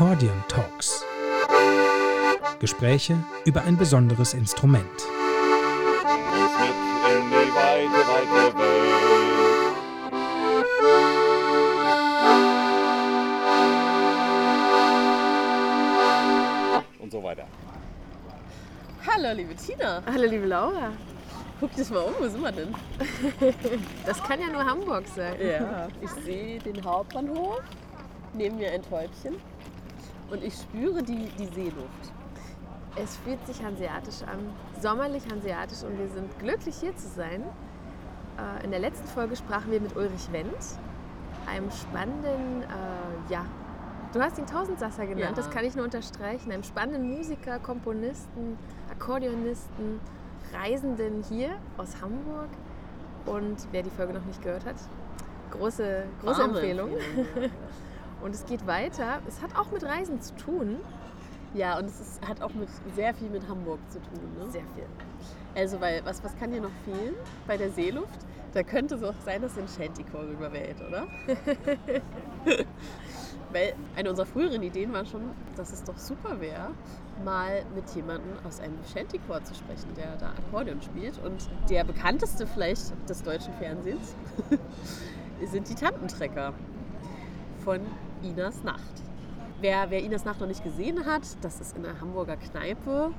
Accordion Talks. Gespräche über ein besonderes Instrument. Und so weiter. Hallo, liebe Tina. Hallo liebe Laura. Guck dich mal um, wo sind wir denn? Das kann ja nur Hamburg sein. Ja, ich sehe den Hauptbahnhof, neben mir ein Täubchen und ich spüre die, die Seeluft. Es fühlt sich hanseatisch an, sommerlich hanseatisch und wir sind glücklich hier zu sein. Äh, In der letzten Folge sprachen wir mit Ulrich Wendt, einem spannenden, äh, ja, du hast ihn Tausendsasser genannt, Ja. das kann ich nur unterstreichen, einem spannenden Musiker, Komponisten, Akkordeonisten, Reisenden hier aus Hamburg. Und wer die Folge noch nicht gehört hat, große, große Warme Empfehlung. Empfehlung, Und es geht weiter. Es hat auch mit Reisen zu tun. Ja, und es ist, hat auch mit, sehr viel mit Hamburg zu tun. Ne? Sehr viel. Also, weil, was, was kann dir noch fehlen bei der Seeluft? Da könnte es auch sein, dass ein Shantycore rüberweht, oder? weil eine unserer früheren Ideen war schon, dass es doch super wäre, mal mit jemandem aus einem Shantycore zu sprechen, der da Akkordeon spielt. Und der bekannteste vielleicht des deutschen Fernsehens sind die Tantentrecker von Inas Nacht. Wer, wer Inas Nacht noch nicht gesehen hat, das ist in der Hamburger Kneipe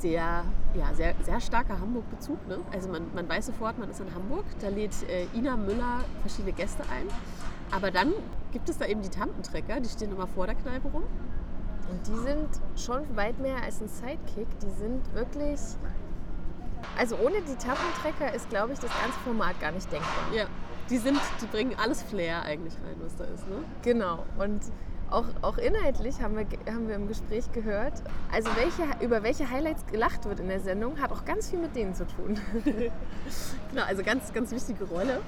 sehr, ja, sehr, sehr starker Hamburg-Bezug. Ne? Also man, man weiß sofort, man ist in Hamburg. Da lädt äh, Ina Müller verschiedene Gäste ein. Aber dann gibt es da eben die Tantentrecker, die stehen immer vor der Kneipe rum. Und die sind schon weit mehr als ein Sidekick. Die sind wirklich. Also ohne die Tappentrecker ist, glaube ich, das ganze Format gar nicht denkbar. Ja, die, sind, die bringen alles Flair eigentlich rein, was da ist. Ne? Genau. Und auch, auch inhaltlich haben wir, haben wir im Gespräch gehört, also welche, über welche Highlights gelacht wird in der Sendung, hat auch ganz viel mit denen zu tun. Genau, also ganz, ganz wichtige Rolle.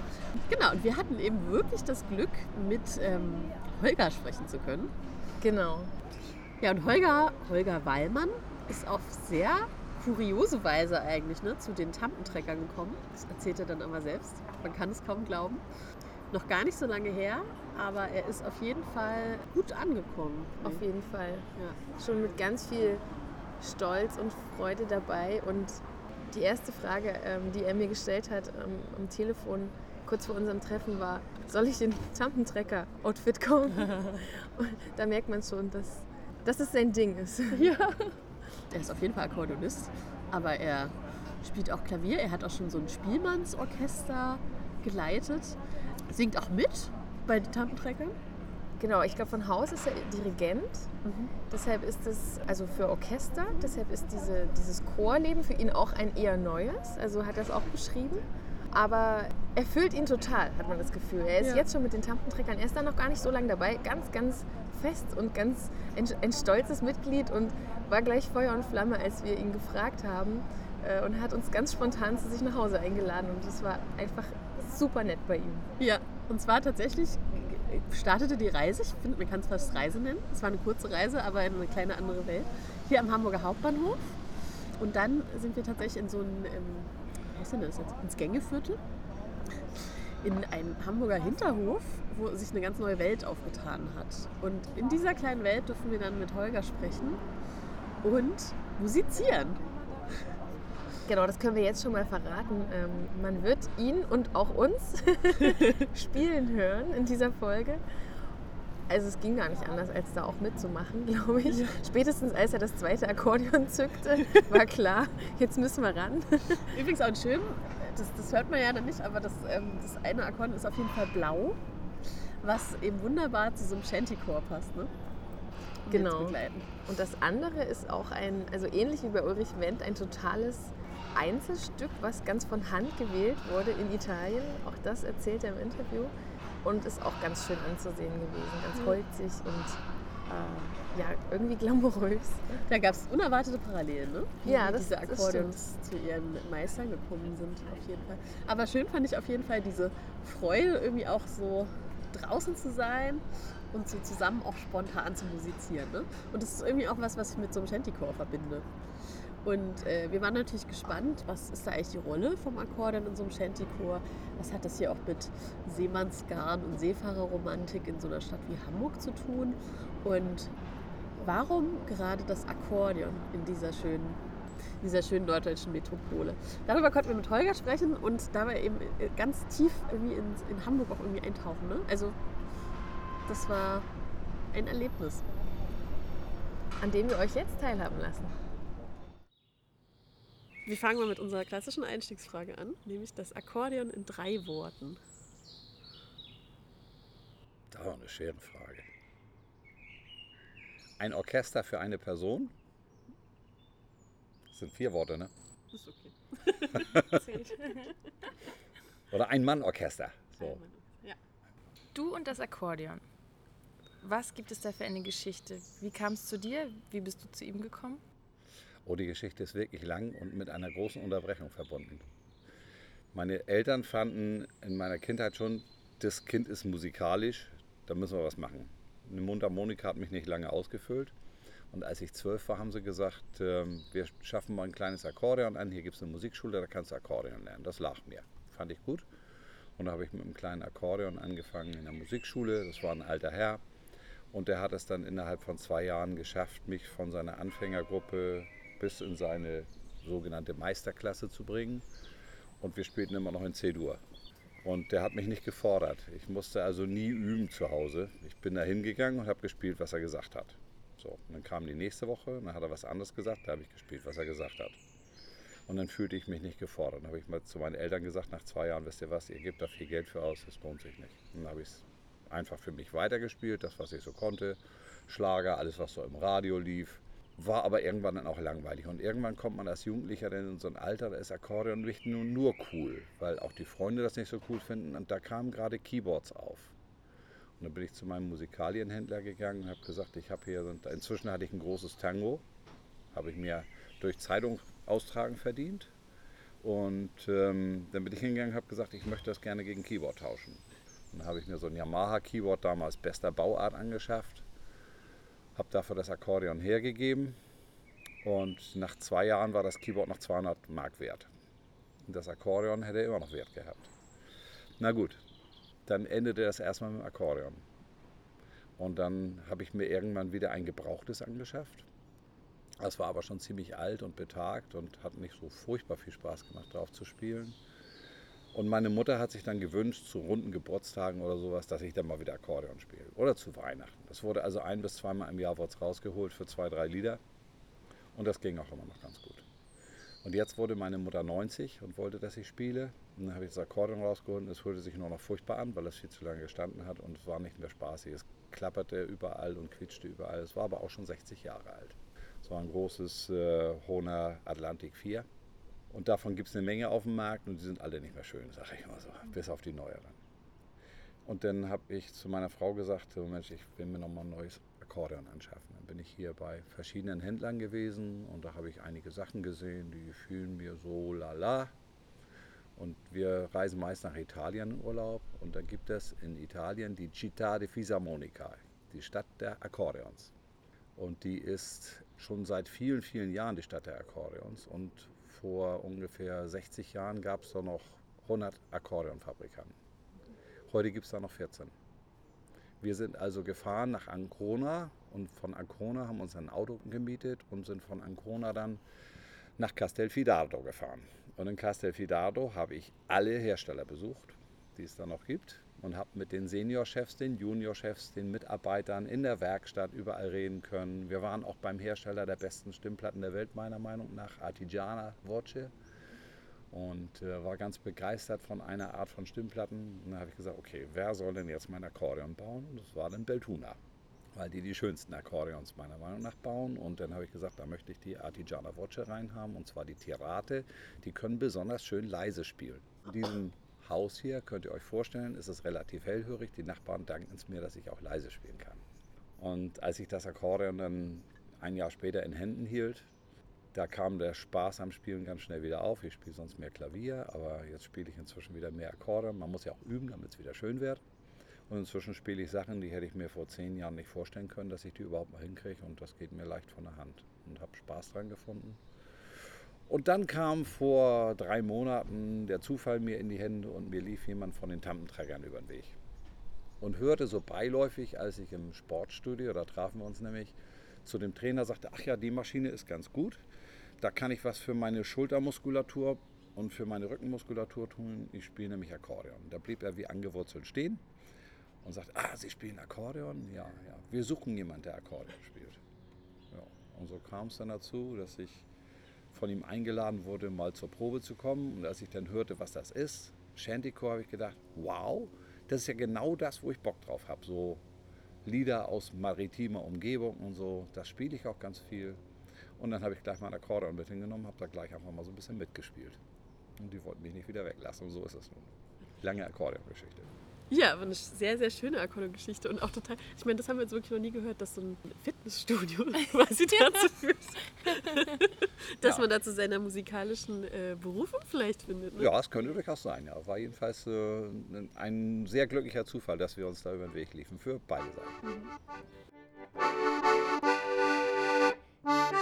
Genau, und wir hatten eben wirklich das Glück, mit ähm, Holger sprechen zu können. genau. Ja, und Holger, Holger Wallmann ist auf sehr kuriose Weise eigentlich ne, zu den Tampentreckern gekommen. Das erzählt er dann aber selbst. Man kann es kaum glauben. Noch gar nicht so lange her, aber er ist auf jeden Fall gut angekommen. Auf jeden Fall. Ja. Schon mit ganz viel Stolz und Freude dabei. Und die erste Frage, ähm, die er mir gestellt hat ähm, am Telefon kurz vor unserem Treffen war, soll ich in Tampentrecker-Outfit kommen? und da merkt man schon, dass, dass es sein Ding ist. Er ist auf jeden Fall Akkordeonist, aber er spielt auch Klavier. Er hat auch schon so ein Spielmannsorchester geleitet. Singt auch mit bei den Tampentreckern. Genau, ich glaube, von Haus ist er Dirigent. Deshalb ist es, also für Orchester, deshalb ist diese, dieses Chorleben für ihn auch ein eher neues. Also hat er es auch beschrieben. Aber er füllt ihn total, hat man das Gefühl. Er ist Ja. jetzt schon mit den Tampentreckern, er ist da noch gar nicht so lange dabei. Ganz, ganz fest und ganz ein, ein stolzes Mitglied und war gleich Feuer und Flamme, als wir ihn gefragt haben. äh, Und hat uns ganz spontan zu sich nach Hause eingeladen. Und das war einfach super nett bei ihm. Ja, und zwar tatsächlich startete die Reise, ich finde, man kann es fast Reise nennen. Es war eine kurze Reise, aber in eine kleine andere Welt. Hier am Hamburger Hauptbahnhof. Und dann sind wir tatsächlich in so ein, ähm, wie heißt denn das jetzt, ins Gängeviertel. In einen Hamburger Hinterhof, wo sich eine ganz neue Welt aufgetan hat. Und in dieser kleinen Welt dürfen wir dann mit Holger sprechen und musizieren. Genau, das können wir jetzt schon mal verraten. Ähm, man wird ihn und auch uns spielen hören in dieser Folge. Also es ging gar nicht anders, als da auch mitzumachen, glaube ich. Spätestens als er das zweite Akkordeon zückte, war klar, jetzt müssen wir ran. Übrigens auch schön, das, das hört man ja dann nicht, aber das, ähm, das eine Akkordeon ist auf jeden Fall blau, was eben wunderbar zu so einem Shantycore passt. Ne? Genau. begleiten. Und das andere ist auch ein, also ähnlich wie bei Ulrich Wendt, ein totales Einzelstück, was ganz von Hand gewählt wurde in Italien. Auch das erzählt er im Interview. Und ist auch ganz schön anzusehen gewesen, ganz holzig und äh, ja, irgendwie glamourös. Da gab es unerwartete Parallelen, ne? Wie Ja, das- diese Akkordeons zu ihren Meistern gekommen sind, auf jeden Fall. Aber schön fand ich auf jeden Fall diese Freude, irgendwie auch so draußen zu sein und so zusammen auch spontan zu musizieren. Ne? Und das ist irgendwie auch was, was ich mit so einem Shantycore verbinde. Und äh, wir waren natürlich gespannt, was ist da eigentlich die Rolle vom Akkordeon in so einem Shantychor? Was hat das hier auch mit Seemannsgarn und Seefahrerromantik in so einer Stadt wie Hamburg zu tun? Und warum gerade das Akkordeon in dieser schönen, dieser schönen norddeutschen Metropole? Darüber konnten wir mit Holger sprechen und dabei eben äh, ganz tief irgendwie in, in Hamburg auch irgendwie eintauchen. Ne? Also das war ein Erlebnis. An dem wir euch jetzt teilhaben lassen. Wir fangen mal mit unserer klassischen Einstiegsfrage an, nämlich das Akkordeon in drei Worten. Das war eine schwere Frage. Ein Orchester für eine Person? Das sind vier Worte, ne? Ist okay. Oder ein Mann-Orchester. So. Ja. Du und das Akkordeon. Was gibt es da für eine Geschichte? Wie kam es zu dir? Wie bist du zu ihm gekommen? Oh, die Geschichte ist wirklich lang und mit einer großen Unterbrechung verbunden. Meine Eltern fanden in meiner Kindheit schon, das Kind ist musikalisch, da müssen wir was machen. Eine Mundharmonika hat mich nicht lange ausgefüllt. Und als ich zwölf war, haben sie gesagt, ähm, wir schaffen mal ein kleines Akkordeon an. Hier gibt es eine Musikschule, da kannst du Akkordeon lernen. Das lag mir. Fand ich gut. Und da habe ich mit einem kleinen Akkordeon angefangen in der Musikschule. Das war ein alter Herr. Und der hat es dann innerhalb von zwei Jahren geschafft, mich von seiner Anfängergruppe bis in seine sogenannte Meisterklasse zu bringen. Und wir spielten immer noch in C-Dur. Und der hat mich nicht gefordert. Ich musste also nie üben zu Hause. Ich bin da hingegangen und habe gespielt, was er gesagt hat. So, und dann kam die nächste Woche, dann hat er was anderes gesagt, da habe ich gespielt, was er gesagt hat. Und dann fühlte ich mich nicht gefordert. Dann habe ich mal zu meinen Eltern gesagt, nach zwei Jahren, wisst ihr was, ihr gebt da viel Geld für aus, das lohnt sich nicht. Dann habe ich es einfach für mich weitergespielt, das, was ich so konnte. Schlager, alles, was so im Radio lief. War aber irgendwann dann auch langweilig. Und irgendwann kommt man als Jugendlicher dann in so ein Alter, da ist Akkordeon nicht nur, nur cool, weil auch die Freunde das nicht so cool finden. Und da kamen gerade Keyboards auf. Und dann bin ich zu meinem Musikalienhändler gegangen und habe gesagt, ich habe hier, inzwischen hatte ich ein großes Tango, habe ich mir durch Zeitung austragen verdient. Und ähm, dann bin ich hingegangen und habe gesagt, ich möchte das gerne gegen Keyboard tauschen. Dann habe ich mir so ein Yamaha Keyboard damals bester Bauart angeschafft habe dafür das Akkordeon hergegeben und nach zwei Jahren war das Keyboard noch 200 Mark wert. Und das Akkordeon hätte immer noch Wert gehabt. Na gut, dann endete das erstmal mit dem Akkordeon. Und dann habe ich mir irgendwann wieder ein gebrauchtes angeschafft. Das war aber schon ziemlich alt und betagt und hat nicht so furchtbar viel Spaß gemacht, drauf zu spielen. Und meine Mutter hat sich dann gewünscht, zu runden Geburtstagen oder sowas, dass ich dann mal wieder Akkordeon spiele. Oder zu Weihnachten. Das wurde also ein bis zweimal im Jahr rausgeholt für zwei, drei Lieder. Und das ging auch immer noch ganz gut. Und jetzt wurde meine Mutter 90 und wollte, dass ich spiele. Und dann habe ich das Akkordeon rausgeholt und es hörte sich nur noch furchtbar an, weil es viel zu lange gestanden hat und es war nicht mehr spaßig. Es klapperte überall und quietschte überall. Es war aber auch schon 60 Jahre alt. Es war ein großes äh, Hohner Atlantik 4 und davon gibt es eine Menge auf dem Markt und die sind alle nicht mehr schön, sage ich mal so, bis auf die neueren. Und dann habe ich zu meiner Frau gesagt, so Mensch, ich will mir nochmal ein neues Akkordeon anschaffen. Dann bin ich hier bei verschiedenen Händlern gewesen und da habe ich einige Sachen gesehen, die gefühlen mir so lala. Und wir reisen meist nach Italien in Urlaub und da gibt es in Italien die Città di Fisarmonica, die Stadt der Akkordeons. Und die ist schon seit vielen, vielen Jahren die Stadt der Akkordeons und vor ungefähr 60 Jahren gab es da noch 100 Akkordeonfabrikanten. Heute gibt es da noch 14. Wir sind also gefahren nach Ancona und von Ancona haben uns ein Auto gemietet und sind von Ancona dann nach Castelfidardo gefahren. Und in Castelfidardo habe ich alle Hersteller besucht, die es da noch gibt und habe mit den Seniorchefs, den Juniorchefs, den Mitarbeitern in der Werkstatt überall reden können. Wir waren auch beim Hersteller der besten Stimmplatten der Welt, meiner Meinung nach, Artigiana Voce. Und äh, war ganz begeistert von einer Art von Stimmplatten. Und dann habe ich gesagt, okay, wer soll denn jetzt mein Akkordeon bauen? Und das war dann Beltuna, weil die die schönsten Akkordeons meiner Meinung nach bauen. Und dann habe ich gesagt, da möchte ich die Artigiana Voce reinhaben, und zwar die Tirate. Die können besonders schön leise spielen. In diesem Haus hier, könnt ihr euch vorstellen, ist es relativ hellhörig. Die Nachbarn danken es mir, dass ich auch leise spielen kann. Und als ich das Akkordeon dann ein Jahr später in Händen hielt, da kam der Spaß am Spielen ganz schnell wieder auf. Ich spiele sonst mehr Klavier, aber jetzt spiele ich inzwischen wieder mehr Akkorde. Man muss ja auch üben, damit es wieder schön wird. Und inzwischen spiele ich Sachen, die hätte ich mir vor zehn Jahren nicht vorstellen können, dass ich die überhaupt mal hinkriege. Und das geht mir leicht von der Hand. Und habe Spaß dran gefunden. Und dann kam vor drei Monaten der Zufall mir in die Hände und mir lief jemand von den Tampenträgern über den Weg. Und hörte so beiläufig, als ich im Sportstudio, da trafen wir uns nämlich, zu dem Trainer sagte, ach ja, die Maschine ist ganz gut. Da kann ich was für meine Schultermuskulatur und für meine Rückenmuskulatur tun. Ich spiele nämlich Akkordeon. Da blieb er wie angewurzelt stehen und sagte, ah, Sie spielen Akkordeon? Ja, ja. Wir suchen jemanden, der Akkordeon spielt. Ja. Und so kam es dann dazu, dass ich von ihm eingeladen wurde, mal zur Probe zu kommen. Und als ich dann hörte, was das ist, Shantycore, habe ich gedacht, wow, das ist ja genau das, wo ich Bock drauf habe. So Lieder aus maritimer Umgebung und so, das spiele ich auch ganz viel. Und dann habe ich gleich mein Akkordeon mit hingenommen, habe da gleich einfach mal so ein bisschen mitgespielt. Und die wollten mich nicht wieder weglassen. Und so ist es nun. Lange Akkordeongeschichte. Ja, aber eine sehr, sehr schöne Akkordeongeschichte und auch total. Ich meine, das haben wir jetzt wirklich noch nie gehört, dass so ein Fitnessstudio quasi dazu führt, dass Ja. man da zu seiner musikalischen äh, Berufung vielleicht findet. Ne? Ja, es könnte durchaus sein. Ja. War jedenfalls äh, ein sehr glücklicher Zufall, dass wir uns da über den Weg liefen. Für beide Seiten. In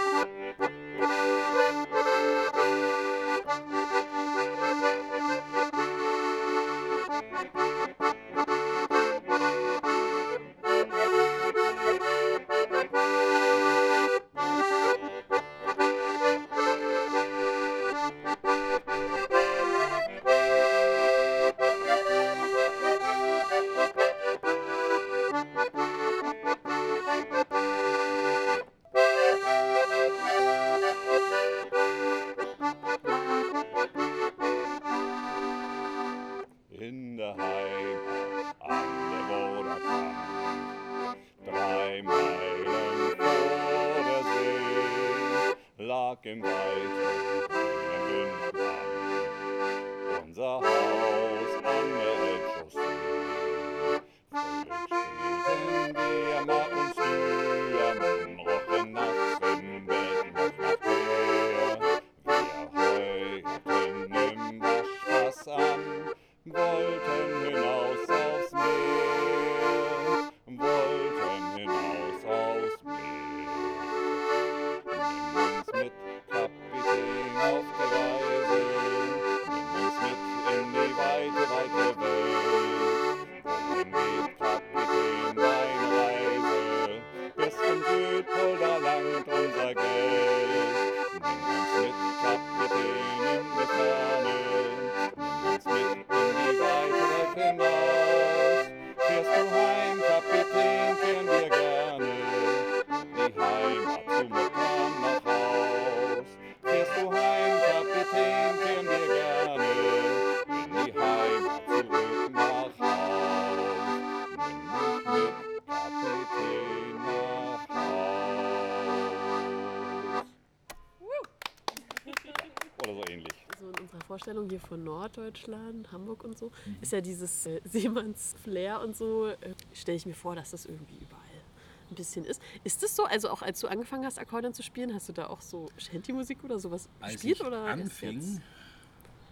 Vorstellung hier von Norddeutschland, Hamburg und so, ist ja dieses äh, Seemanns-Flair und so, äh, stelle ich mir vor, dass das irgendwie überall ein bisschen ist. Ist das so? Also auch als du angefangen hast, Akkordeon zu spielen, hast du da auch so Shanty-Musik oder sowas Als gespielt? oder anfing,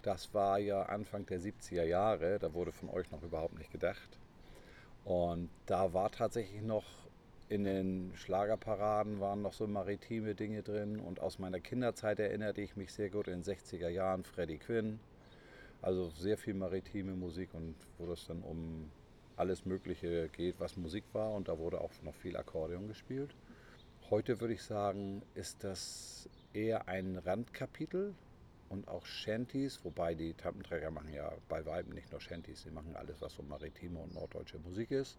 das war ja Anfang der 70er Jahre, da wurde von euch noch überhaupt nicht gedacht. Und da war tatsächlich noch in den Schlagerparaden waren noch so maritime Dinge drin. Und aus meiner Kinderzeit erinnerte ich mich sehr gut in den 60er Jahren Freddie Quinn. Also sehr viel maritime Musik und wo das dann um alles Mögliche geht, was Musik war. Und da wurde auch noch viel Akkordeon gespielt. Heute würde ich sagen, ist das eher ein Randkapitel und auch Shanties, wobei die Tampenträger machen ja bei Weiben nicht nur Shanties, sie machen alles, was so maritime und norddeutsche Musik ist.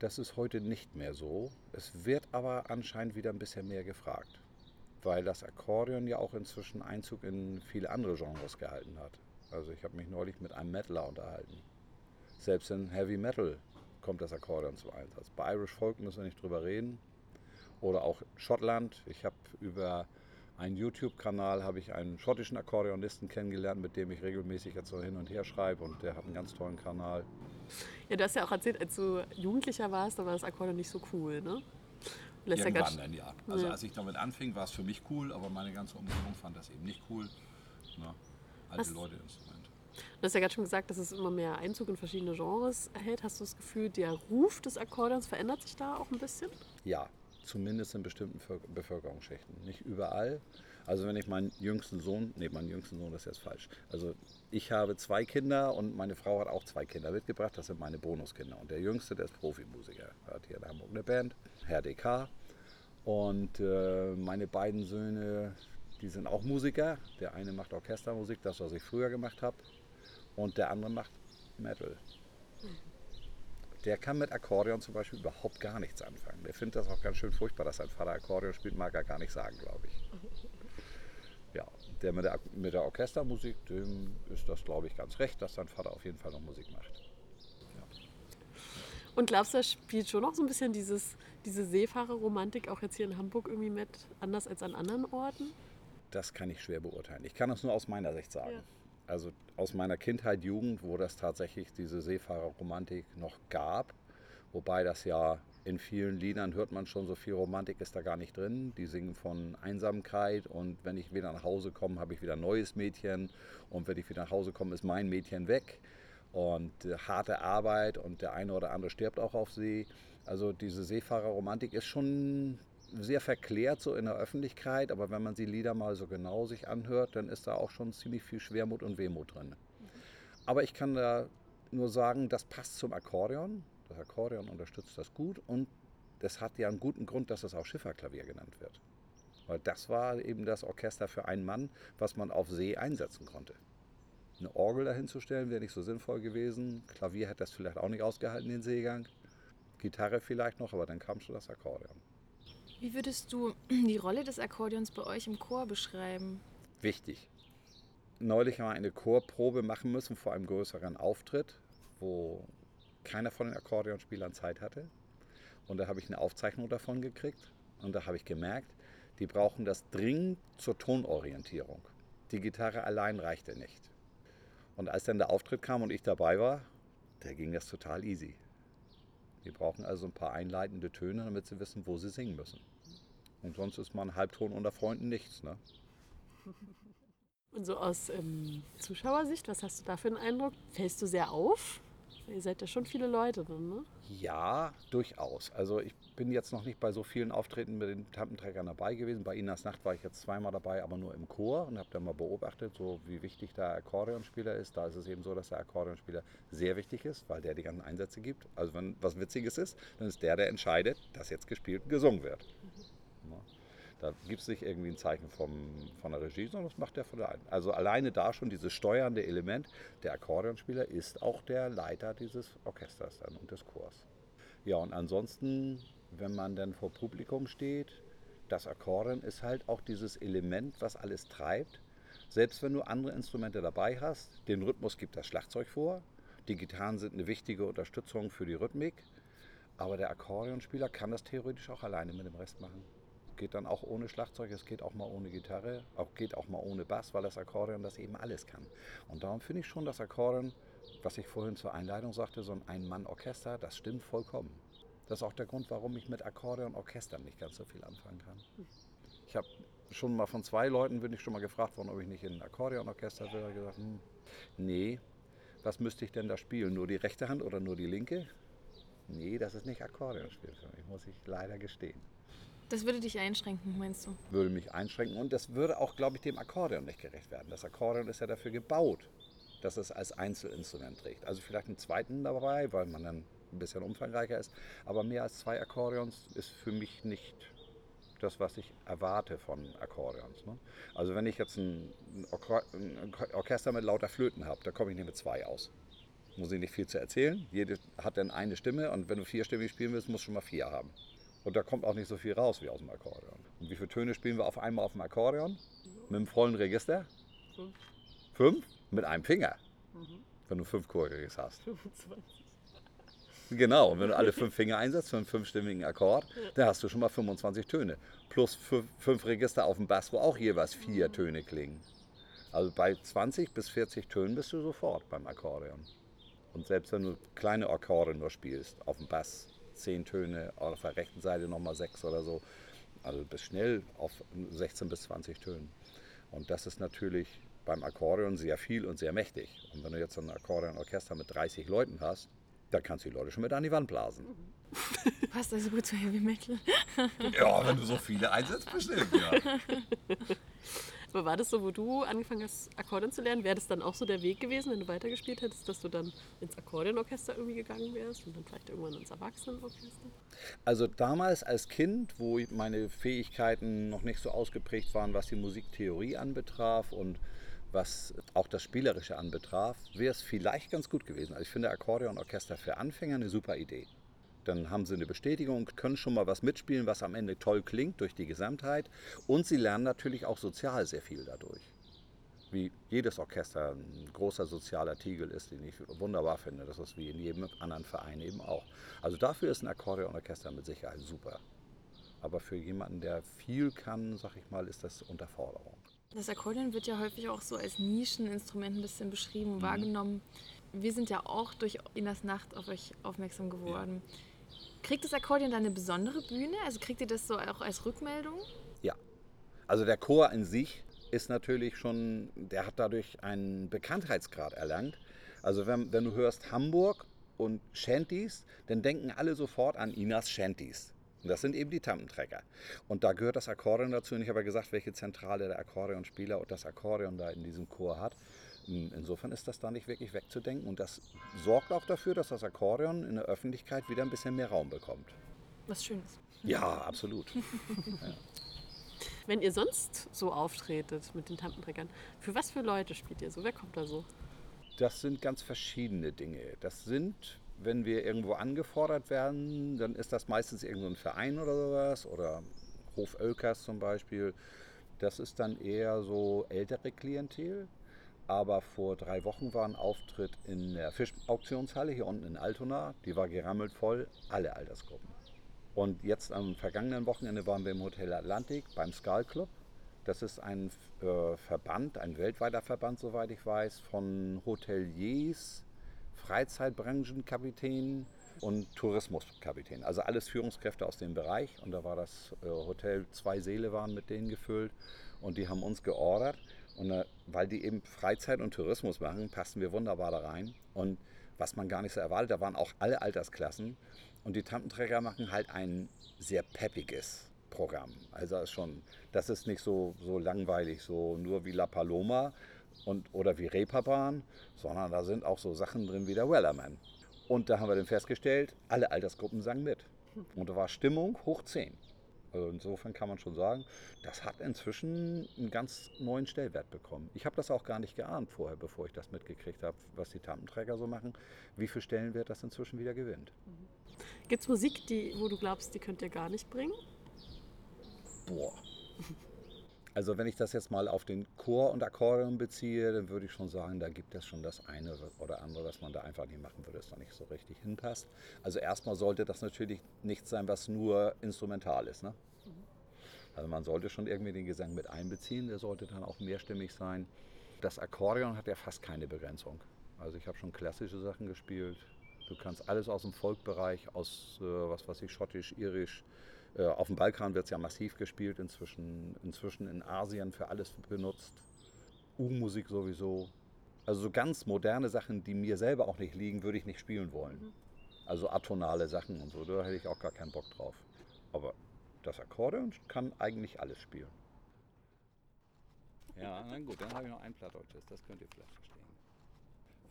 Das ist heute nicht mehr so. Es wird aber anscheinend wieder ein bisschen mehr gefragt, weil das Akkordeon ja auch inzwischen Einzug in viele andere Genres gehalten hat. Also ich habe mich neulich mit einem Metaler unterhalten. Selbst in Heavy Metal kommt das Akkordeon zum Einsatz. Bei Irish Folk müssen wir nicht drüber reden. Oder auch Schottland. Ich habe über einen YouTube-Kanal habe ich einen schottischen Akkordeonisten kennengelernt, mit dem ich regelmäßig jetzt so hin und her schreibe und der hat einen ganz tollen Kanal. Ja, du hast ja auch erzählt, als du Jugendlicher warst, da war das Akkordeon nicht so cool, ne? Lässt ja Irgendwann dann, ja. Also Ja. als ich damit anfing, war es für mich cool, aber meine ganze Umgebung fand das eben nicht cool. Na, alte Was- Leute Instrument. du hast ja gerade schon gesagt, dass es immer mehr Einzug in verschiedene Genres erhält. Hast du das Gefühl, der Ruf des Akkordeons verändert sich da auch ein bisschen? Ja, zumindest in bestimmten Völk- Bevölkerungsschichten. Nicht überall. Also wenn ich meinen jüngsten Sohn, nee, meinen jüngsten Sohn ist jetzt falsch. Also ich habe zwei Kinder und meine Frau hat auch zwei Kinder mitgebracht. Das sind meine Bonuskinder. Und der jüngste, der ist Profimusiker. Er hat hier in Hamburg eine Band, Herr DK. Und äh, meine beiden Söhne, die sind auch Musiker. Der eine macht Orchestermusik, das was ich früher gemacht habe. Und der andere macht Metal. Der kann mit Akkordeon zum Beispiel überhaupt gar nichts anfangen. Der findet das auch ganz schön furchtbar, dass sein Vater Akkordeon spielt, mag er gar nicht sagen, glaube ich. Ja, der mit der, mit der Orchestermusik, dem ist das, glaube ich, ganz recht, dass sein Vater auf jeden Fall noch Musik macht. Und glaubst du, da spielt schon noch so ein bisschen dieses, diese Seefahrerromantik auch jetzt hier in Hamburg irgendwie mit, anders als an anderen Orten? Das kann ich schwer beurteilen. Ich kann das nur aus meiner Sicht sagen. Ja. Also aus meiner Kindheit, Jugend, wo das tatsächlich diese Seefahrerromantik noch gab. Wobei das ja in vielen Liedern hört man schon, so viel Romantik ist da gar nicht drin. Die singen von Einsamkeit und wenn ich wieder nach Hause komme, habe ich wieder ein neues Mädchen und wenn ich wieder nach Hause komme, ist mein Mädchen weg. Und äh, harte Arbeit und der eine oder andere stirbt auch auf See. Also diese Seefahrerromantik ist schon sehr verklärt so in der Öffentlichkeit, aber wenn man die Lieder mal so genau sich anhört, dann ist da auch schon ziemlich viel Schwermut und Wehmut drin. Aber ich kann da nur sagen, das passt zum Akkordeon. Das Akkordeon unterstützt das gut und das hat ja einen guten Grund, dass es auch Schifferklavier genannt wird. Weil das war eben das Orchester für einen Mann, was man auf See einsetzen konnte. Eine Orgel dahinzustellen wäre nicht so sinnvoll gewesen. Klavier hätte das vielleicht auch nicht ausgehalten, den Seegang. Gitarre vielleicht noch, aber dann kam schon das Akkordeon. Wie würdest du die Rolle des Akkordeons bei euch im Chor beschreiben? Wichtig. Neulich haben wir eine Chorprobe machen müssen vor einem größeren Auftritt, wo keiner von den Akkordeonspielern Zeit hatte. Und da habe ich eine Aufzeichnung davon gekriegt. Und da habe ich gemerkt, die brauchen das dringend zur Tonorientierung. Die Gitarre allein reichte nicht. Und als dann der Auftritt kam und ich dabei war, da ging das total easy. Die brauchen also ein paar einleitende Töne, damit sie wissen, wo sie singen müssen. Und sonst ist man Halbton unter Freunden nichts. Ne? Und so aus ähm, Zuschauersicht, was hast du da für einen Eindruck? Fällst du sehr auf? Ihr seid ja schon viele Leute drin, ne? Ja, durchaus. Also ich bin jetzt noch nicht bei so vielen Auftritten mit den Tampenträgern dabei gewesen. Bei Inas Nacht war ich jetzt zweimal dabei, aber nur im Chor und habe dann mal beobachtet, so wie wichtig der Akkordeonspieler ist. Da ist es eben so, dass der Akkordeonspieler sehr wichtig ist, weil der die ganzen Einsätze gibt. Also wenn was Witziges ist, dann ist der, der entscheidet, dass jetzt gespielt und gesungen wird. Ja. Da gibt es nicht irgendwie ein Zeichen vom, von der Regie, sondern das macht der von der einen. Also alleine da schon dieses steuernde Element, der Akkordeonspieler ist auch der Leiter dieses Orchesters dann und des Chors. Ja, und ansonsten, wenn man dann vor Publikum steht, das Akkordeon ist halt auch dieses Element, was alles treibt. Selbst wenn du andere Instrumente dabei hast, den Rhythmus gibt das Schlagzeug vor, die Gitarren sind eine wichtige Unterstützung für die Rhythmik, aber der Akkordeonspieler kann das theoretisch auch alleine mit dem Rest machen geht dann auch ohne Schlagzeug, es geht auch mal ohne Gitarre, auch geht auch mal ohne Bass, weil das Akkordeon das eben alles kann. Und darum finde ich schon das Akkordeon, was ich vorhin zur Einleitung sagte, so ein Ein-Mann-Orchester, das stimmt vollkommen. Das ist auch der Grund, warum ich mit Akkordeon-Orchestern nicht ganz so viel anfangen kann. Ich habe schon mal von zwei Leuten bin ich schon mal gefragt worden, ob ich nicht in ein Akkordeonorchester will. Ich gesagt, hm, nee, was müsste ich denn da spielen? Nur die rechte Hand oder nur die linke? Nee, das ist nicht Akkordeonspiel für mich, muss ich leider gestehen. Das würde dich einschränken, meinst du? Würde mich einschränken und das würde auch, glaube ich, dem Akkordeon nicht gerecht werden. Das Akkordeon ist ja dafür gebaut, dass es als Einzelinstrument trägt. Also vielleicht einen zweiten dabei, weil man dann ein bisschen umfangreicher ist. Aber mehr als zwei Akkordeons ist für mich nicht das, was ich erwarte von Akkordeons. Ne? Also wenn ich jetzt ein, Ork ein Orchester mit lauter Flöten habe, da komme ich nicht mit zwei aus. Muss ich nicht viel zu erzählen. Jede hat dann eine Stimme und wenn du vierstimmig spielen willst, musst du schon mal vier haben. Und da kommt auch nicht so viel raus wie aus dem Akkordeon. Und wie viele Töne spielen wir auf einmal auf dem Akkordeon? Mit einem vollen Register? Fünf. Fünf? Mit einem Finger. Wenn du fünf Chorregis hast. 25. Genau, und wenn du alle fünf Finger einsetzt für einen fünfstimmigen Akkord, dann hast du schon mal 25 Töne. Plus fünf, fünf Register auf dem Bass, wo auch jeweils vier Töne klingen. Also bei 20 bis 40 Tönen bist du sofort beim Akkordeon. Und selbst wenn du kleine Akkorde nur spielst, auf dem Bass, zehn Töne, auf der rechten Seite nochmal sechs oder so. Also bis schnell auf 16 bis 20 Tönen. Und das ist natürlich beim Akkordeon sehr viel und sehr mächtig. Und wenn du jetzt so ein Akkordeonorchester mit 30 Leuten hast, da kannst du die Leute schon mit an die Wand blasen. Passt also gut zu Heavy Metal. Ja, wenn du so viele einsetzt, bestimmt, ja. Aber war das so, wo du angefangen hast, Akkordeon zu lernen? Wäre das dann auch so der Weg gewesen, wenn du weitergespielt hättest, dass du dann ins Akkordeonorchester irgendwie gegangen wärst und dann vielleicht irgendwann ins Erwachsenenorchester? Also damals als Kind, wo meine Fähigkeiten noch nicht so ausgeprägt waren, was die Musiktheorie anbetraf und was auch das Spielerische anbetraf, wäre es vielleicht ganz gut gewesen. Also ich finde Akkordeonorchester für Anfänger eine super Idee. Dann haben sie eine Bestätigung, können schon mal was mitspielen, was am Ende toll klingt durch die Gesamtheit. Und sie lernen natürlich auch sozial sehr viel dadurch. Wie jedes Orchester ein großer sozialer Tiegel ist, den ich wunderbar finde. Das ist wie in jedem anderen Verein eben auch. Also dafür ist ein Akkordeonorchester mit Sicherheit super. Aber für jemanden, der viel kann, sag ich mal, ist das Unterforderung. Das Akkordeon wird ja häufig auch so als Nischeninstrument ein bisschen beschrieben und Mhm. wahrgenommen. Wir sind ja auch durch Inas Nacht auf euch aufmerksam geworden. Kriegt das Akkordeon da eine besondere Bühne? Also kriegt ihr das so auch als Rückmeldung? Ja. Also der Chor in sich ist natürlich schon, der hat dadurch einen Bekanntheitsgrad erlangt. Also wenn, wenn du hörst Hamburg und Shanties, dann denken alle sofort an Inas Shanties. Und das sind eben die Tampentrecker. Und da gehört das Akkordeon dazu. Und ich habe ja gesagt, welche Zentrale der Akkordeonspieler und das Akkordeon da in diesem Chor hat. Insofern ist das da nicht wirklich wegzudenken. Und das sorgt auch dafür, dass das Akkordeon in der Öffentlichkeit wieder ein bisschen mehr Raum bekommt. Was Schönes. Ja, absolut. Wenn ihr sonst so auftretet mit den Tampenträgern, für was für Leute spielt ihr so? Wer kommt da so? Das sind ganz verschiedene Dinge. Das sind, wenn wir irgendwo angefordert werden, dann ist das meistens irgendein Verein oder sowas oder Hof Oelkers zum Beispiel. Das ist dann eher so ältere Klientel. Aber vor drei Wochen war ein Auftritt in der Fischauktionshalle hier unten in Altona. Die war gerammelt voll, alle Altersgruppen. Und jetzt am vergangenen Wochenende waren wir im Hotel Atlantik beim Skal Club. Das ist ein äh, Verband, ein weltweiter Verband, soweit ich weiß, von Hoteliers, Freizeitbranchenkapitänen und Tourismuskapitänen. Also alles Führungskräfte aus dem Bereich. Und da war das äh, Hotel, zwei Seele waren mit denen gefüllt. Und die haben uns geordert. Und äh, weil die eben Freizeit und Tourismus machen, passten wir wunderbar da rein. Und was man gar nicht so erwartet, da waren auch alle Altersklassen. Und die Tampenträger machen halt ein sehr peppiges Programm. Also ist schon, das ist nicht so, so langweilig, so nur wie La Paloma und, oder wie Reeperbahn, sondern da sind auch so Sachen drin wie der Wellerman. Und da haben wir dann festgestellt, alle Altersgruppen sangen mit. Und da war Stimmung hoch 10. Also insofern kann man schon sagen, das hat inzwischen einen ganz neuen Stellwert bekommen. Ich habe das auch gar nicht geahnt vorher, bevor ich das mitgekriegt habe, was die Tampenträger so machen, wie viel Stellenwert das inzwischen wieder gewinnt. Gibt es Musik, die, wo du glaubst, die könnt ihr gar nicht bringen? Boah. Also wenn ich das jetzt mal auf den Chor und Akkordeon beziehe, dann würde ich schon sagen, da gibt es schon das eine oder andere, was man da einfach nicht machen würde, das da nicht so richtig hinpasst. Also erstmal sollte das natürlich nichts sein, was nur instrumental ist. Ne? Also man sollte schon irgendwie den Gesang mit einbeziehen, der sollte dann auch mehrstimmig sein. Das Akkordeon hat ja fast keine Begrenzung. Also ich habe schon klassische Sachen gespielt. Du kannst alles aus dem Folkbereich, aus äh, was weiß ich, schottisch, irisch, auf dem Balkan wird es ja massiv gespielt, inzwischen, inzwischen in Asien für alles benutzt. U-Musik sowieso. Also so ganz moderne Sachen, die mir selber auch nicht liegen, würde ich nicht spielen wollen. Also atonale Sachen und so, da hätte ich auch gar keinen Bock drauf. Aber das Akkordeon kann eigentlich alles spielen. Ja, na gut, dann habe ich noch ein Plattdeutsches, das könnt ihr vielleicht verstehen.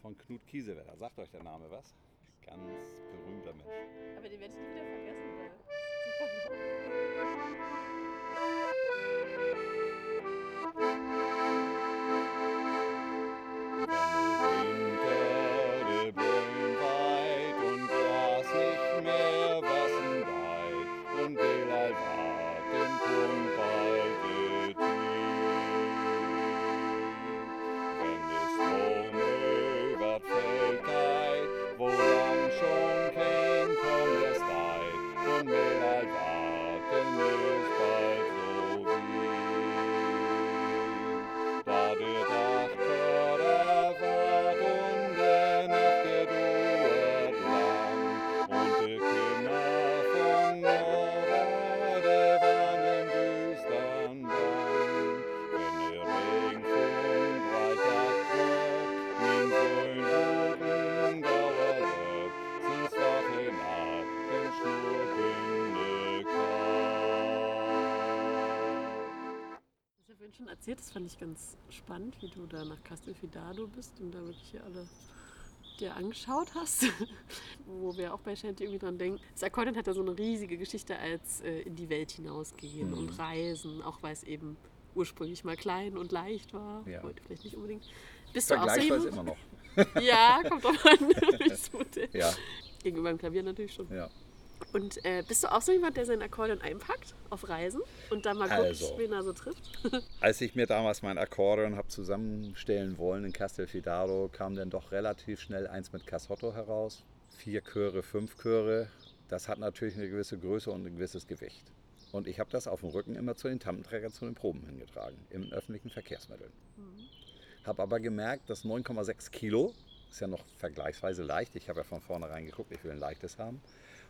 Von Knut Kiesewetter. Sagt euch der Name was? Ganz berühmter Mensch. Aber den werde ich nie wieder vergessen, Oh, erzählt, das fand ich ganz spannend, wie du da nach Castelfidardo bist und da wirklich hier alle dir angeschaut hast. Wo wir auch bei Shanty irgendwie dran denken. Das Akkordeon hat ja so eine riesige Geschichte als äh, in die Welt hinausgehen und reisen, auch weil es eben ursprünglich mal klein und leicht war. Ja. Heute vielleicht nicht unbedingt. Bist du auch so jemand? immer noch. Ja, kommt drauf an. wie es. Ja, Gegenüber dem Klavier natürlich schon. ja. Und äh, bist du auch so jemand, der sein Akkordeon einpackt auf Reisen und dann mal guckt, Also. wen er so trifft? Als ich mir damals mein Akkordeon habe zusammenstellen wollen in Castelfidardo, kam dann doch relativ schnell eins mit Cassotto heraus. Vier Chöre, fünf Chöre. Das hat natürlich eine gewisse Größe und ein gewisses Gewicht. Und ich habe das auf dem Rücken immer zu den Tammenträgern, zu den Proben hingetragen, in öffentlichen Verkehrsmitteln. Habe aber gemerkt, dass 9,6 Kilo ist ja noch vergleichsweise leicht. Ich habe ja von vornherein geguckt, ich will ein leichtes haben.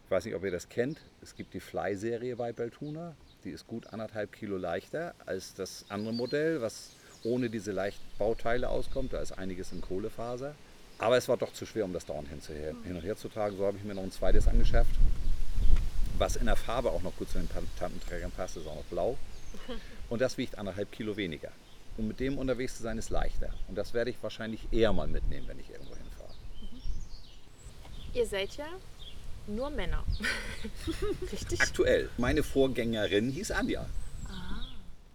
Ich weiß nicht, ob ihr das kennt. Es gibt die Fly-Serie bei Beltuna. Die ist gut anderthalb Kilo leichter als das andere Modell, was ohne diese Leichtbauteile auskommt. Da ist einiges in Kohlefaser. Aber es war doch zu schwer, um das dauernd hin, hin und her zu tragen. So habe ich mir noch ein zweites angeschafft, was in der Farbe auch noch gut zu den Tampenträgern passt. Ist auch noch blau. Und das wiegt anderthalb Kilo weniger. Und mit dem unterwegs zu sein ist leichter. Und das werde ich wahrscheinlich eher mal mitnehmen, wenn ich irgendwo hinfahre. Ihr seid ja nur Männer. Richtig? Aktuell. Meine Vorgängerin hieß Anja.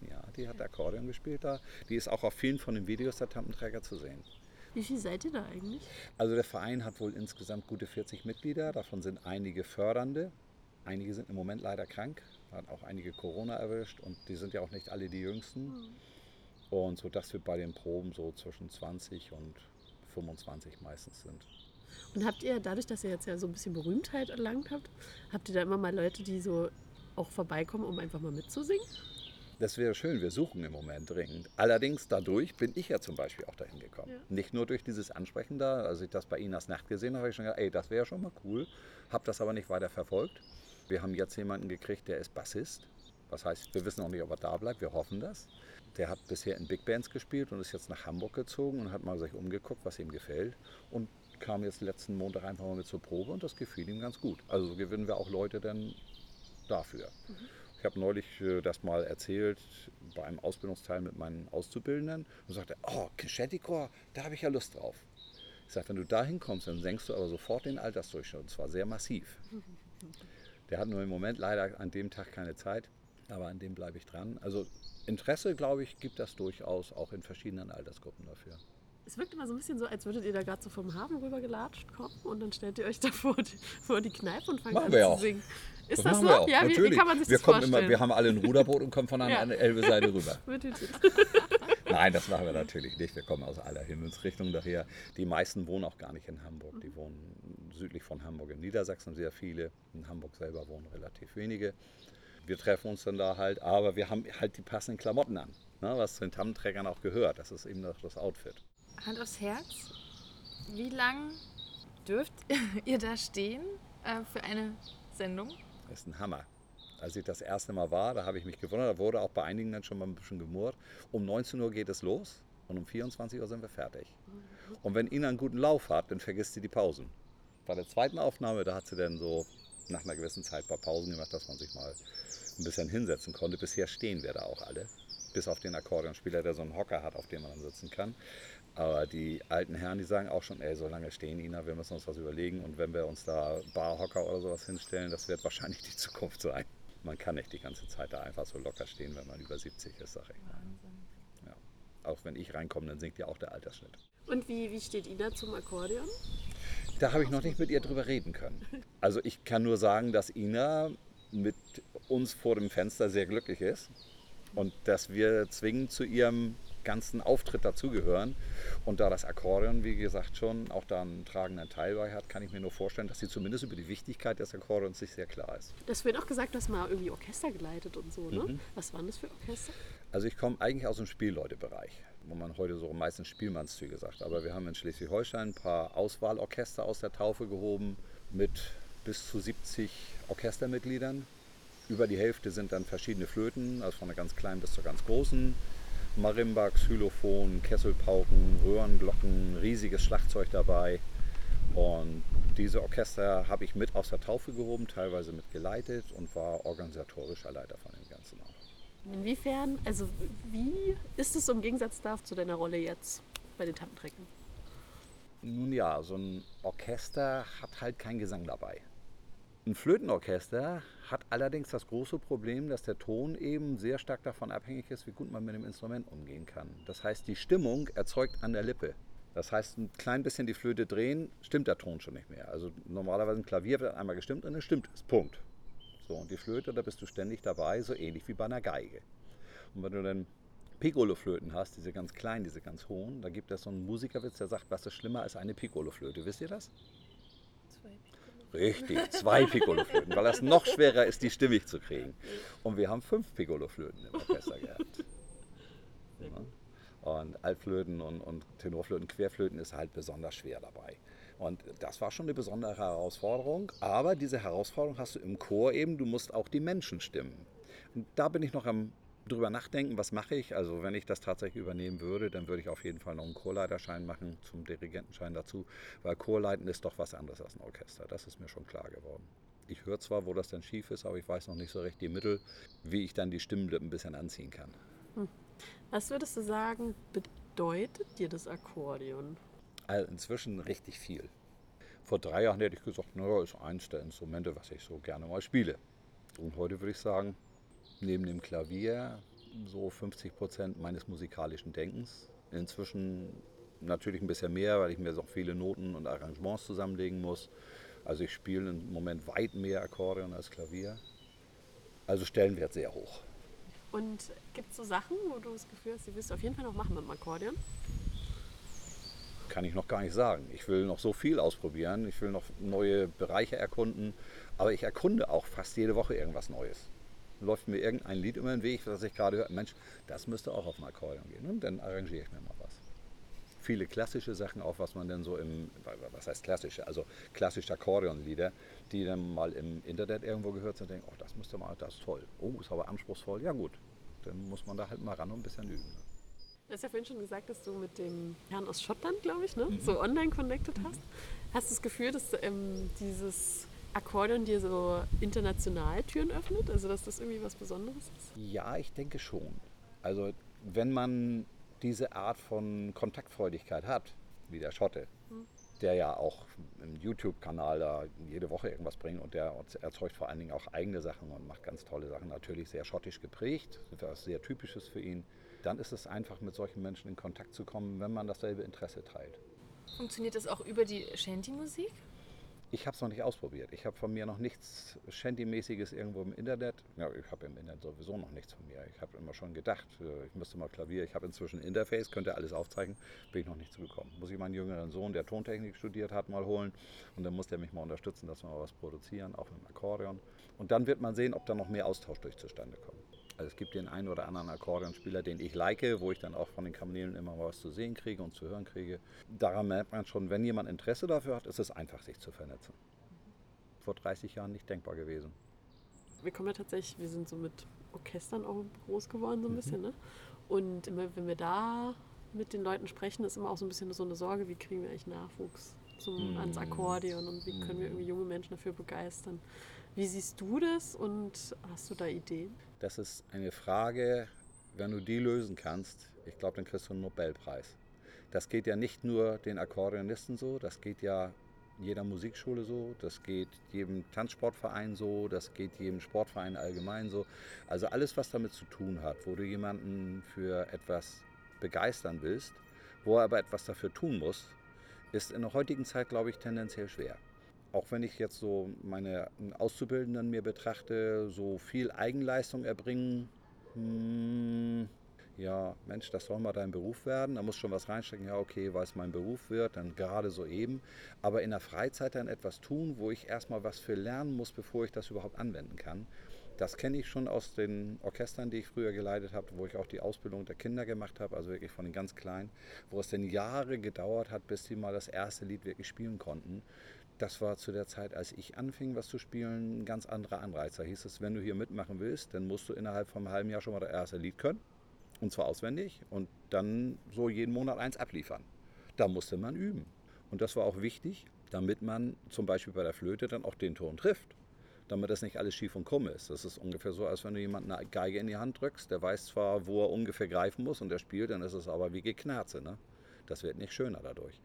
Ja, die hat Akkordeon gespielt da. Die ist auch auf vielen von den Videos der Tampenträger zu sehen. Wie viel seid ihr da eigentlich? Also der Verein hat wohl insgesamt gute 40 Mitglieder. Davon sind einige Fördernde. Einige sind im Moment leider krank. Hat auch einige Corona erwischt. Und die sind ja auch nicht alle die Jüngsten. Und so dass wir bei den Proben so zwischen 20 und 25 meistens sind. Und habt ihr, dadurch, dass ihr jetzt ja so ein bisschen Berühmtheit erlangt habt, habt ihr da immer mal Leute, die so auch vorbeikommen, um einfach mal mitzusingen? Das wäre schön, wir suchen im Moment dringend. Allerdings dadurch bin ich ja zum Beispiel auch dahin gekommen. Ja. Nicht nur durch dieses Ansprechen da, als ich das bei Inas Nacht gesehen habe, habe ich schon gedacht, ey, das wäre schon mal cool. Habe das aber nicht weiter verfolgt. Wir haben jetzt jemanden gekriegt, der ist Bassist. Das heißt, wir wissen noch nicht, ob er da bleibt, wir hoffen das. Der hat bisher in Big Bands gespielt und ist jetzt nach Hamburg gezogen und hat mal sich umgeguckt, was ihm gefällt. Und kam jetzt letzten Montag einfach mal mit zur Probe und das gefiel ihm ganz gut. Also so gewinnen wir auch Leute dann dafür. Ich habe neulich äh, das mal erzählt bei einem Ausbildungsteil mit meinen Auszubildenden und sagte, oh, Shantycore, da habe ich ja Lust drauf. Ich sage, wenn du da hinkommst, dann senkst du aber sofort den Altersdurchschnitt und zwar sehr massiv. Der hat nur im Moment leider an dem Tag keine Zeit, aber an dem bleibe ich dran. Also Interesse, glaube ich, gibt das durchaus auch in verschiedenen Altersgruppen dafür. Es wirkt immer so ein bisschen so, als würdet ihr da gerade so vom Hafen rüber gelatscht kommen und dann stellt ihr euch da vor die, vor die Kneipe und fangt Machen an wir zu auch. singen. Ist das, machen so? wir auch, ja, wie, wie kann man sich wir das kommen vorstellen? Immer, wir haben alle ein Ruderboot und kommen von einer Ja. Elbe-Seite rüber. Nein, das machen wir natürlich nicht. Wir kommen aus aller Himmelsrichtung daher. Die meisten wohnen auch gar nicht in Hamburg. Die wohnen südlich von Hamburg in Niedersachsen sehr viele. In Hamburg selber wohnen relativ wenige. Wir treffen uns dann da halt, aber wir haben halt die passenden Klamotten an, ne, was zu den Tammenträgern auch gehört. Das ist eben das, das Outfit. Hand aufs Herz. Wie lang dürft ihr da stehen äh, für eine Sendung? Das ist ein Hammer. Als ich das erste Mal war, da habe ich mich gewundert, da wurde auch bei einigen dann schon mal ein bisschen gemurrt. Um 19 Uhr geht es los und um 24 Uhr sind wir fertig. Und wenn Ina einen guten Lauf hat, dann vergisst sie die Pausen. Bei der zweiten Aufnahme, da hat sie dann so nach einer gewissen Zeit ein paar Pausen gemacht, dass man sich mal ein bisschen hinsetzen konnte. Bisher stehen wir da auch alle. Bis auf den Akkordeonspieler, der so einen Hocker hat, auf dem man dann sitzen kann. Aber die alten Herren, die sagen auch schon, ey, so lange stehen, Ina, wir müssen uns was überlegen. Und wenn wir uns da Barhocker oder sowas hinstellen, das wird wahrscheinlich die Zukunft sein. Man kann nicht die ganze Zeit da einfach so locker stehen, wenn man über 70 ist, sag ich mal. Ja. Auch wenn ich reinkomme, dann sinkt ja auch der Altersschnitt. Und wie, wie steht Ina zum Akkordeon? Da habe ich noch nicht mit ihr drüber reden können. Also ich kann nur sagen, dass Ina mit uns vor dem Fenster sehr glücklich ist und dass wir zwingend zu ihrem ganzen Auftritt dazugehören. Und da das Akkordeon, wie gesagt, schon auch da einen tragenden Teil bei hat, kann ich mir nur vorstellen, dass sie zumindest über die Wichtigkeit des Akkordeons sich sehr klar ist. Das wird auch gesagt, dass man irgendwie Orchester geleitet und so, ne? Mhm. Was waren das für Orchester? Also ich komme eigentlich aus dem Spielleutebereich, wo man heute so meistens Spielmannszüge sagt. Aber wir haben in Schleswig-Holstein ein paar Auswahlorchester aus der Taufe gehoben mit bis zu 70 Orchestermitgliedern. Über die Hälfte sind dann verschiedene Flöten, also von der ganz kleinen bis zur ganz großen. Marimba, Xylophon, Kesselpauken, Röhrenglocken, riesiges Schlagzeug dabei. Und diese Orchester habe ich mit aus der Taufe gehoben, teilweise mit geleitet und war organisatorischer Leiter von dem Ganzen auch. Inwiefern, also wie ist es im Gegensatz da zu deiner Rolle jetzt bei den Tantentrecken? Nun ja, so ein Orchester hat halt keinen Gesang dabei. Ein Flötenorchester hat allerdings das große Problem, dass der Ton eben sehr stark davon abhängig ist, wie gut man mit dem Instrument umgehen kann. Das heißt, die Stimmung erzeugt an der Lippe. Das heißt, ein klein bisschen die Flöte drehen, stimmt der Ton schon nicht mehr. Also normalerweise ein Klavier wird einmal gestimmt und dann stimmt es. Punkt. So, und die Flöte, da bist du ständig dabei, so ähnlich wie bei einer Geige. Und wenn du dann Piccolo-Flöten hast, diese ganz kleinen, diese ganz hohen, da gibt es so einen Musikerwitz, der sagt, was ist schlimmer als eine Piccolo-Flöte. Wisst ihr das? Richtig, zwei Piccolo-Flöten, weil das noch schwerer ist, die stimmig zu kriegen. Und wir haben fünf Piccolo-Flöten im Orchester gehabt. Und Altflöten und, und Tenorflöten, Querflöten ist halt besonders schwer dabei. Und das war schon eine besondere Herausforderung. Aber diese Herausforderung hast du im Chor eben, du musst auch die Menschen stimmen. Und da bin ich noch am drüber nachdenken, was mache ich. Also wenn ich das tatsächlich übernehmen würde, dann würde ich auf jeden Fall noch einen Chorleiterschein machen, zum Dirigentenschein dazu, weil Chorleiten ist doch was anderes als ein Orchester. Das ist mir schon klar geworden. Ich höre zwar, wo das dann schief ist, aber ich weiß noch nicht so recht die Mittel, wie ich dann die Stimmenlippen ein bisschen anziehen kann. Was würdest du sagen, bedeutet dir das Akkordeon? Also inzwischen richtig viel. Vor drei Jahren hätte ich gesagt, naja, ist eins der Instrumente, was ich so gerne mal spiele. Und heute würde ich sagen, neben dem Klavier so 50 Prozent meines musikalischen Denkens. Inzwischen natürlich ein bisschen mehr, weil ich mir so viele Noten und Arrangements zusammenlegen muss. Also ich spiele im Moment weit mehr Akkordeon als Klavier. Also Stellenwert sehr hoch. Und gibt es so Sachen, wo du das Gefühl hast, die willst du auf jeden Fall noch machen mit dem Akkordeon? Kann ich noch gar nicht sagen. Ich will noch so viel ausprobieren. Ich will noch neue Bereiche erkunden. Aber ich erkunde auch fast jede Woche irgendwas Neues. Läuft mir irgendein Lied über den Weg, das ich gerade höre. Mensch, das müsste auch auf dem Akkordeon gehen. Und dann arrangiere ich mir mal was. Viele klassische Sachen, auch was man denn so im, was heißt klassische, also klassische Akkordeonlieder, die dann mal im Internet irgendwo gehört sind, denken, oh, das müsste mal, das ist toll. Oh, ist aber anspruchsvoll. Ja gut, dann muss man da halt mal ran und ein bisschen üben. Du hast ja vorhin schon gesagt, dass du mit dem Herrn aus Schottland, glaube ich, ne, so online connected hast. Hast du das Gefühl, dass ähm, dieses Akkordeon dir so international Türen öffnet? Also, dass das irgendwie was Besonderes ist? Ja, ich denke schon. Also wenn man diese Art von Kontaktfreudigkeit hat, wie der Schotte, der ja auch im YouTube-Kanal da jede Woche irgendwas bringt und der erzeugt vor allen Dingen auch eigene Sachen und macht ganz tolle Sachen, natürlich sehr schottisch geprägt, was sehr typisches für ihn, dann ist es einfach mit solchen Menschen in Kontakt zu kommen, wenn man dasselbe Interesse teilt. Funktioniert das auch über die Shanty-Musik? Ich habe es noch nicht ausprobiert. Ich habe von mir noch nichts Shanty-mäßiges irgendwo im Internet. Ja, ich habe im Internet sowieso noch nichts von mir. Ich habe immer schon gedacht, äh, ich müsste mal Klavier. Ich habe inzwischen ein Interface, könnte alles aufzeichnen. Bin ich noch nicht zugekommen. Muss ich meinen jüngeren Sohn, der Tontechnik studiert hat, mal holen. Und dann muss der mich mal unterstützen, dass wir mal was produzieren, auch im Akkordeon. Und dann wird man sehen, ob da noch mehr Austausch durch zustande kommt. Also es gibt den einen oder anderen Akkordeonspieler, den ich like, wo ich dann auch von den Kamelen immer mal was zu sehen kriege und zu hören kriege. Daran merkt man schon, wenn jemand Interesse dafür hat, ist es einfach, sich zu vernetzen. Vor 30 Jahren nicht denkbar gewesen. Wir kommen ja tatsächlich, wir sind so mit Orchestern auch groß geworden, so ein bisschen, ne? Und immer, wenn wir da mit den Leuten sprechen, ist immer auch so ein bisschen so eine Sorge, wie kriegen wir eigentlich Nachwuchs zum, ans Akkordeon und wie können wir irgendwie junge Menschen dafür begeistern. Wie siehst du das und hast du da Ideen? Das ist eine Frage, wenn du die lösen kannst, ich glaube, dann kriegst du einen Nobelpreis. Das geht ja nicht nur den Akkordeonisten so, das geht ja jeder Musikschule so, das geht jedem Tanzsportverein so, das geht jedem Sportverein allgemein so. Also alles, was damit zu tun hat, wo du jemanden für etwas begeistern willst, wo er aber etwas dafür tun muss, ist in der heutigen Zeit, glaube ich, tendenziell schwer. Auch wenn ich jetzt so meine Auszubildenden mir betrachte, so viel Eigenleistung erbringen, hm, ja, Mensch, das soll mal dein Beruf werden. Da muss schon was reinstecken. Ja, okay, weil es mein Beruf wird, dann gerade so eben. Aber in der Freizeit dann etwas tun, wo ich erstmal was für lernen muss, bevor ich das überhaupt anwenden kann. Das kenne ich schon aus den Orchestern, die ich früher geleitet habe, wo ich auch die Ausbildung der Kinder gemacht habe, also wirklich von den ganz Kleinen, wo es dann Jahre gedauert hat, bis sie mal das erste Lied wirklich spielen konnten. Das war zu der Zeit, als ich anfing, was zu spielen, ein ganz anderer Anreiz. Da hieß es, wenn du hier mitmachen willst, dann musst du innerhalb von einem halben Jahr schon mal das erste Lied können. Und zwar auswendig. Und dann so jeden Monat eins abliefern. Da musste man üben. Und das war auch wichtig, damit man zum Beispiel bei der Flöte dann auch den Ton trifft. damit das nicht alles schief und krumm ist. Das ist ungefähr so, als wenn du jemanden eine Geige in die Hand drückst, der weiß zwar, wo er ungefähr greifen muss und der spielt, dann ist es aber wie Geknarze. Ne? Das wird nicht schöner dadurch.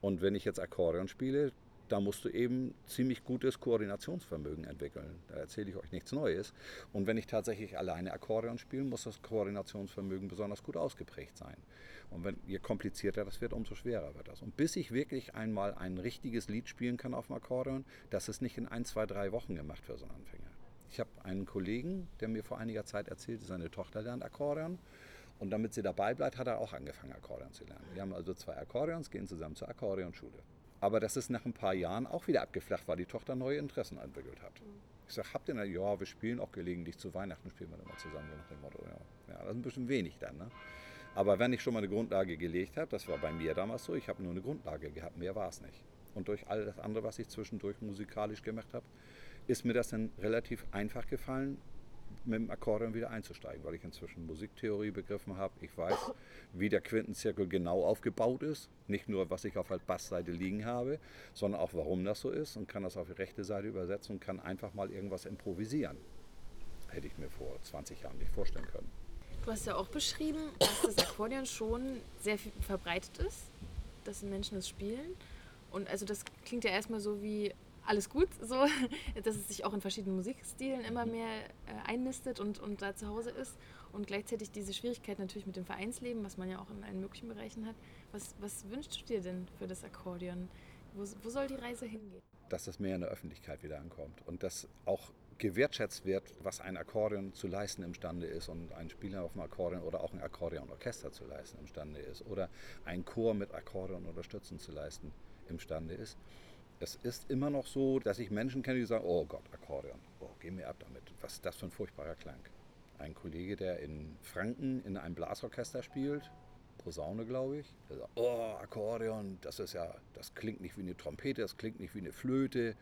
Und wenn ich jetzt Akkordeon spiele, da musst du eben ziemlich gutes Koordinationsvermögen entwickeln. Da erzähle ich euch nichts Neues. Und wenn ich tatsächlich alleine Akkordeon spiele, muss das Koordinationsvermögen besonders gut ausgeprägt sein. Und wenn, je komplizierter das wird, umso schwerer wird das. Und bis ich wirklich einmal ein richtiges Lied spielen kann auf dem Akkordeon, das ist nicht in ein, zwei, drei Wochen gemacht für so einen Anfänger. Ich habe einen Kollegen, der mir vor einiger Zeit erzählte, seine Tochter lernt Akkordeon. Und damit sie dabei bleibt, hat er auch angefangen, Akkordeon zu lernen. Wir haben also zwei Akkordeons, gehen zusammen zur Akkordeonschule. Aber das ist nach ein paar Jahren auch wieder abgeflacht, weil die Tochter neue Interessen entwickelt hat. Ich sage, habt ihr denn, ja, wir spielen auch gelegentlich zu Weihnachten, spielen wir immer zusammen, so nach dem Motto. Ja, ja das ist ein bisschen wenig dann. Ne? Aber wenn ich schon mal eine Grundlage gelegt habe, das war bei mir damals so, ich habe nur eine Grundlage gehabt, mehr war es nicht. Und durch all das andere, was ich zwischendurch musikalisch gemacht habe, ist mir das dann relativ einfach gefallen, mit dem Akkordeon wieder einzusteigen, weil ich inzwischen Musiktheorie begriffen habe. Ich weiß, wie der Quintenzirkel genau aufgebaut ist. Nicht nur, was ich auf der Bassseite liegen habe, sondern auch, warum das so ist und kann das auf die rechte Seite übersetzen und kann einfach mal irgendwas improvisieren. Hätte ich mir vor 20 Jahren nicht vorstellen können. Du hast ja auch beschrieben, dass das Akkordeon schon sehr verbreitet ist, dass Menschen es spielen. Und also das klingt ja erstmal so wie alles gut, so, dass es sich auch in verschiedenen Musikstilen immer mehr äh, einnistet und, und da zu Hause ist. Und gleichzeitig diese Schwierigkeit natürlich mit dem Vereinsleben, was man ja auch in allen möglichen Bereichen hat. Was, was wünschst du dir denn für das Akkordeon? Wo, wo soll die Reise hingehen? Dass das mehr in der Öffentlichkeit wieder ankommt und dass auch gewertschätzt wird, was ein Akkordeon zu leisten imstande ist und ein Spieler auf dem Akkordeon oder auch ein Akkordeonorchester zu leisten imstande ist oder ein Chor mit Akkordeon unterstützen zu leisten imstande ist es ist immer noch so, dass ich Menschen kenne, die sagen, oh Gott, Akkordeon, oh, geh mir ab damit. Was ist das für ein furchtbarer Klang? Ein Kollege, der in Franken in einem Blasorchester spielt, Posaune, glaube ich, der sagt, oh, Akkordeon, das ist ja, das klingt nicht wie eine Trompete, das klingt nicht wie eine Flöte,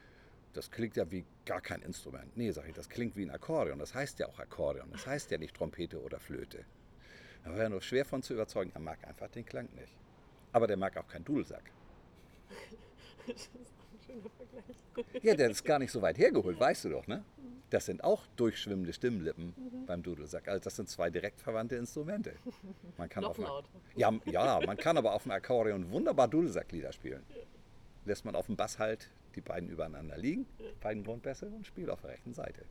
das klingt ja wie gar kein Instrument. Nee, sage ich, das klingt wie ein Akkordeon, das heißt ja auch Akkordeon, das heißt ja nicht Trompete oder Flöte. Da war er nur schwer von zu überzeugen, er mag einfach den Klang nicht. Aber der mag auch keinen Dudelsack. schöner Vergleich. Ja, der ist gar nicht so weit hergeholt, weißt du doch, ne? Das sind auch durchschwimmende Stimmlippen Mhm. beim Dudelsack. Also das sind zwei direkt verwandte Instrumente. Man kann Noch auf dem- lauter. Ja, ja, man kann aber auf dem Akkordeon wunderbar Dudelsacklieder spielen. Lässt man auf dem Bass halt die beiden übereinander liegen, beiden Grundbässe und spielt auf der rechten Seite.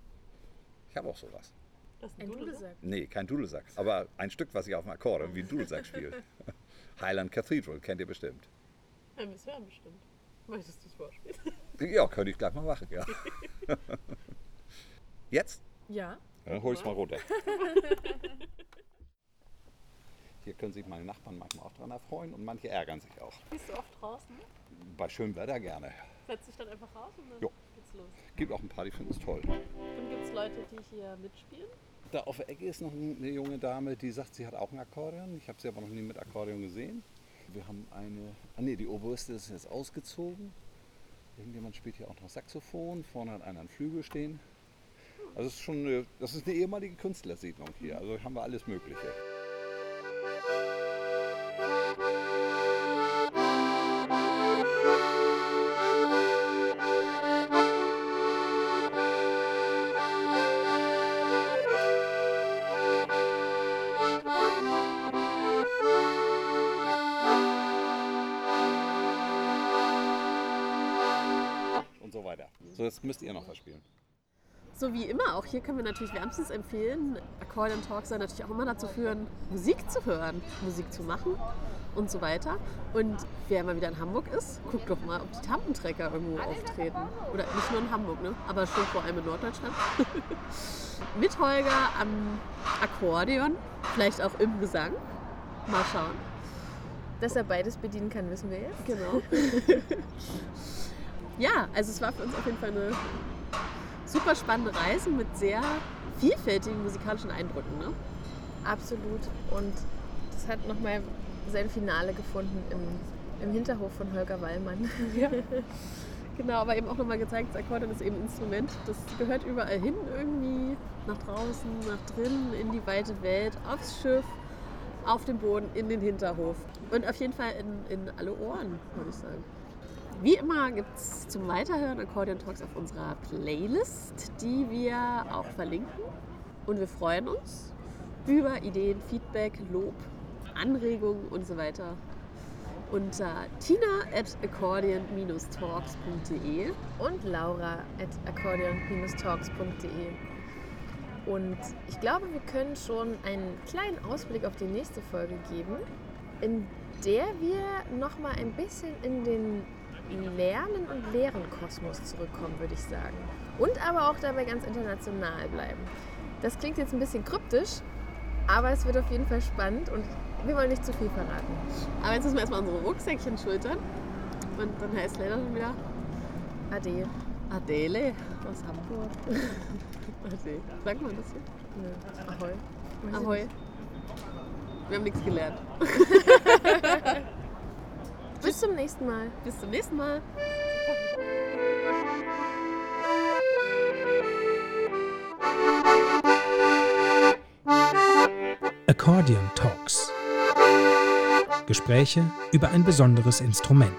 Ich habe auch sowas. Das ist Ein Dudelsack. Nee, kein Dudelsack, aber ein Stück, was ich auf dem Akkordeon wie ein Dudelsack spiele. Highland Cathedral, kennt ihr bestimmt. Ja, müssen wir bestimmt. Möchtest du es vorspielen? Ja, könnte ich gleich mal machen, ja. Jetzt? Ja. Dann hol ich mal runter. Hier können sich meine Nachbarn manchmal auch dran erfreuen und manche ärgern sich auch. Bist du oft draußen? Bei schönem Wetter gerne. Setzt dich dann einfach raus und dann Jo. geht's los. Gibt auch ein paar, die finden es toll. Und gibt es Leute, die hier mitspielen? Da auf der Ecke ist noch eine junge Dame, die sagt, sie hat auch ein Akkordeon. Ich habe sie aber noch nie mit Akkordeon gesehen. Wir haben eine, ah nee, die Oberste ist jetzt ausgezogen. Irgendjemand spielt hier auch noch Saxophon. Vorne hat einer einen Flügel stehen. Also es ist schon eine, das ist eine ehemalige Künstlersiedlung hier. Also haben wir alles Mögliche. So jetzt müsst ihr noch was spielen. So wie immer, auch hier können wir natürlich wärmstens empfehlen, Accordion Talks soll natürlich auch immer dazu führen, Musik zu hören, Musik zu machen und so weiter. Und wer mal wieder in Hamburg ist, guckt doch mal, ob die Tampentrecker irgendwo auftreten. Oder nicht nur in Hamburg, ne? aber schon vor allem in Norddeutschland. Mit Holger am Akkordeon, vielleicht auch im Gesang. Mal schauen. Dass er beides bedienen kann, wissen wir jetzt. Genau. ja, also es war für uns auf jeden Fall eine super spannende Reise mit sehr vielfältigen musikalischen Eindrücken. Ne? Absolut. Und das hat nochmal sein Finale gefunden im, im Hinterhof von Holger Wallmann. Genau, aber eben auch nochmal gezeigt, das Akkordeon ist eben ein Instrument, das gehört überall hin irgendwie, nach draußen, nach drinnen, in die weite Welt, aufs Schiff, auf dem Boden, in den Hinterhof. Und auf jeden Fall in, in alle Ohren, würde ich sagen. Wie immer gibt es zum Weiterhören Accordion Talks auf unserer Playlist, die wir auch verlinken. Und wir freuen uns über Ideen, Feedback, Lob, Anregungen und so weiter unter tina at accordion-talks.de. Und Laura at accordion-talks.de. Und ich glaube, wir können schon einen kleinen Ausblick auf die nächste Folge geben, in der wir noch mal ein bisschen in den Lernen- und Lehren-Kosmos zurückkommen, würde ich sagen. Und aber auch dabei ganz international bleiben. Das klingt jetzt ein bisschen kryptisch, aber es wird auf jeden Fall spannend und wir wollen nicht zu viel verraten. Aber jetzt müssen wir erstmal unsere Rucksäckchen schultern. Und dann heißt leider schon wieder Ade. Adele aus Hamburg. Ade. Sagt man das hier? Nö. Ahoi. Ahoi. Wir haben nichts gelernt. Bis zum nächsten Mal. Bis zum nächsten Mal. Accordion Talks. Gespräche über ein besonderes Instrument.